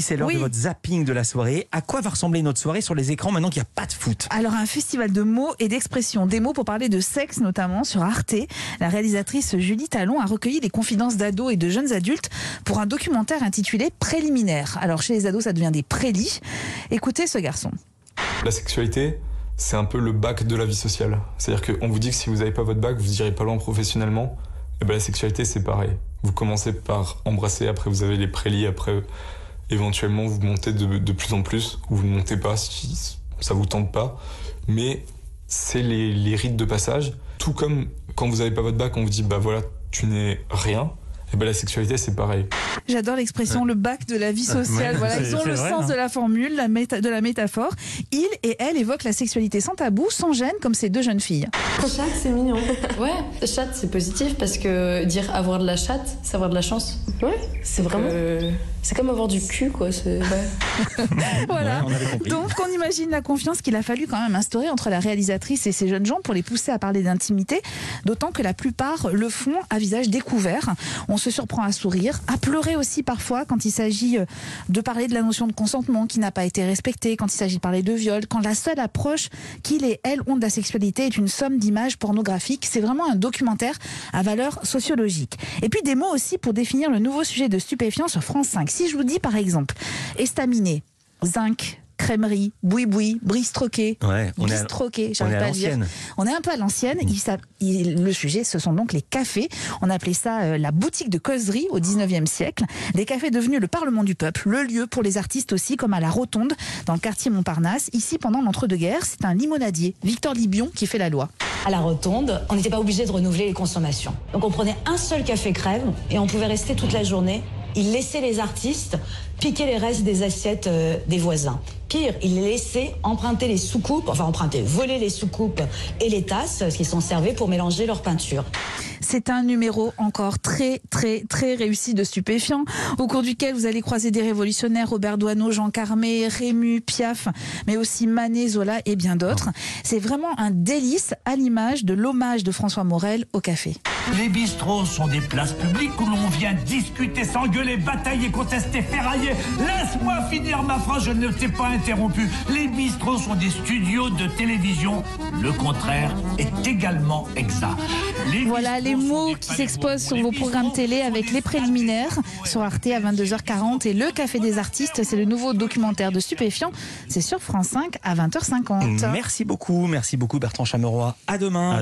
C'est l'heure Oui. de votre zapping de la soirée. À quoi va ressembler notre soirée sur les écrans maintenant qu'il n'y a pas de foot Alors un festival de mots et d'expressions, des mots pour parler de sexe notamment sur Arte. La réalisatrice Julie Talon a recueilli les confidences d'ados et de jeunes adultes pour un documentaire intitulé Préliminaire. Alors chez les ados ça devient des prélits. Écoutez ce garçon. La sexualité, c'est un peu le bac de la vie sociale. C'est-à-dire qu'on vous dit que si vous n'avez pas votre bac, vous n'irez pas loin professionnellement. Et ben la sexualité, c'est pareil. Vous commencez par embrasser, après vous avez les prélis, après éventuellement vous montez de, plus en plus, ou vous ne montez pas si ça vous tente pas. Mais c'est les, les rites de passage. Tout comme quand vous n'avez pas votre bac, on vous dit bah voilà, tu n'es rien. Et ben la sexualité, c'est pareil. J'adore l'expression le bac de la vie sociale. Ouais, voilà, ils ont le vrai, sens hein. de la formule, la méta- de la métaphore. Ils et elles évoquent la sexualité sans tabou, sans gêne, comme ces deux jeunes filles. Chatte, c'est mignon. Ouais, chatte, c'est positif parce que dire avoir de la chatte, c'est avoir de la chance. Ouais, c'est vraiment. Euh, C'est comme avoir du cul, quoi. Voilà. Ouais, on. Donc on imagine la confiance qu'il a fallu quand même instaurer entre la réalisatrice et ces jeunes gens pour les pousser à parler d'intimité, d'autant que la plupart le font à visage découvert. On se surprend à sourire, à pleurer aussi parfois quand il s'agit euh, de parler de la notion de consentement qui n'a pas été respectée, quand il s'agit de parler de viol, quand la seule approche qu'il et elle ont de la sexualité est une somme d'images pornographiques. C'est vraiment un documentaire à valeur sociologique. Et puis des mots aussi pour définir le nouveau sujet de stupéfiants sur France 5. Si je vous dis par exemple estaminet, zinc, crèmerie, boui-boui, bristroqué, Ouais, on bistroqué, on j'arrive est à l'ancienne. On est un peu à l'ancienne. Il- le sujet, ce sont donc les cafés. On appelait ça euh, la boutique de causerie au 19e siècle. Des cafés devenus le Parlement du peuple, le lieu pour les artistes aussi, comme à la Rotonde, dans le quartier Montparnasse. Ici, pendant l'entre-deux-guerres, c'est un limonadier, Victor Libion, qui fait la loi. À la rotonde, on n'était pas obligé de renouveler les consommations. Donc on prenait un seul café crème et on pouvait rester toute la journée. Il laissait les artistes piquer les restes des assiettes euh, des voisins. Pire, il les laissait emprunter les soucoupes, enfin emprunter, voler les soucoupes et les tasses, ce qui sont servis pour mélanger leur peinture. C'est un numéro encore très, très, très réussi de stupéfiants, au cours duquel vous allez croiser des révolutionnaires, Robert Doisneau, Jean Carmé, Rému, Piaf, mais aussi Manet, Zola et bien d'autres. C'est vraiment un délice à l'image de l'hommage de François Morel au café. Les bistrots sont des places publiques où l'on vient discuter, s'engueuler, batailler, contester, ferrailler. Laisse-moi finir ma phrase, je ne t'ai pas interrompu. Les bistrots sont des studios de télévision. Le contraire est également exact. Les Voilà les mots qui s'exposent sur vos programmes télé avec les préliminaires sur Arte à 22h40 et le Café des artistes, c'est le nouveau documentaire de stupéfiants. C'est sur France 5 à 20h50. Merci beaucoup, merci beaucoup Bertrand Chameroy. À demain.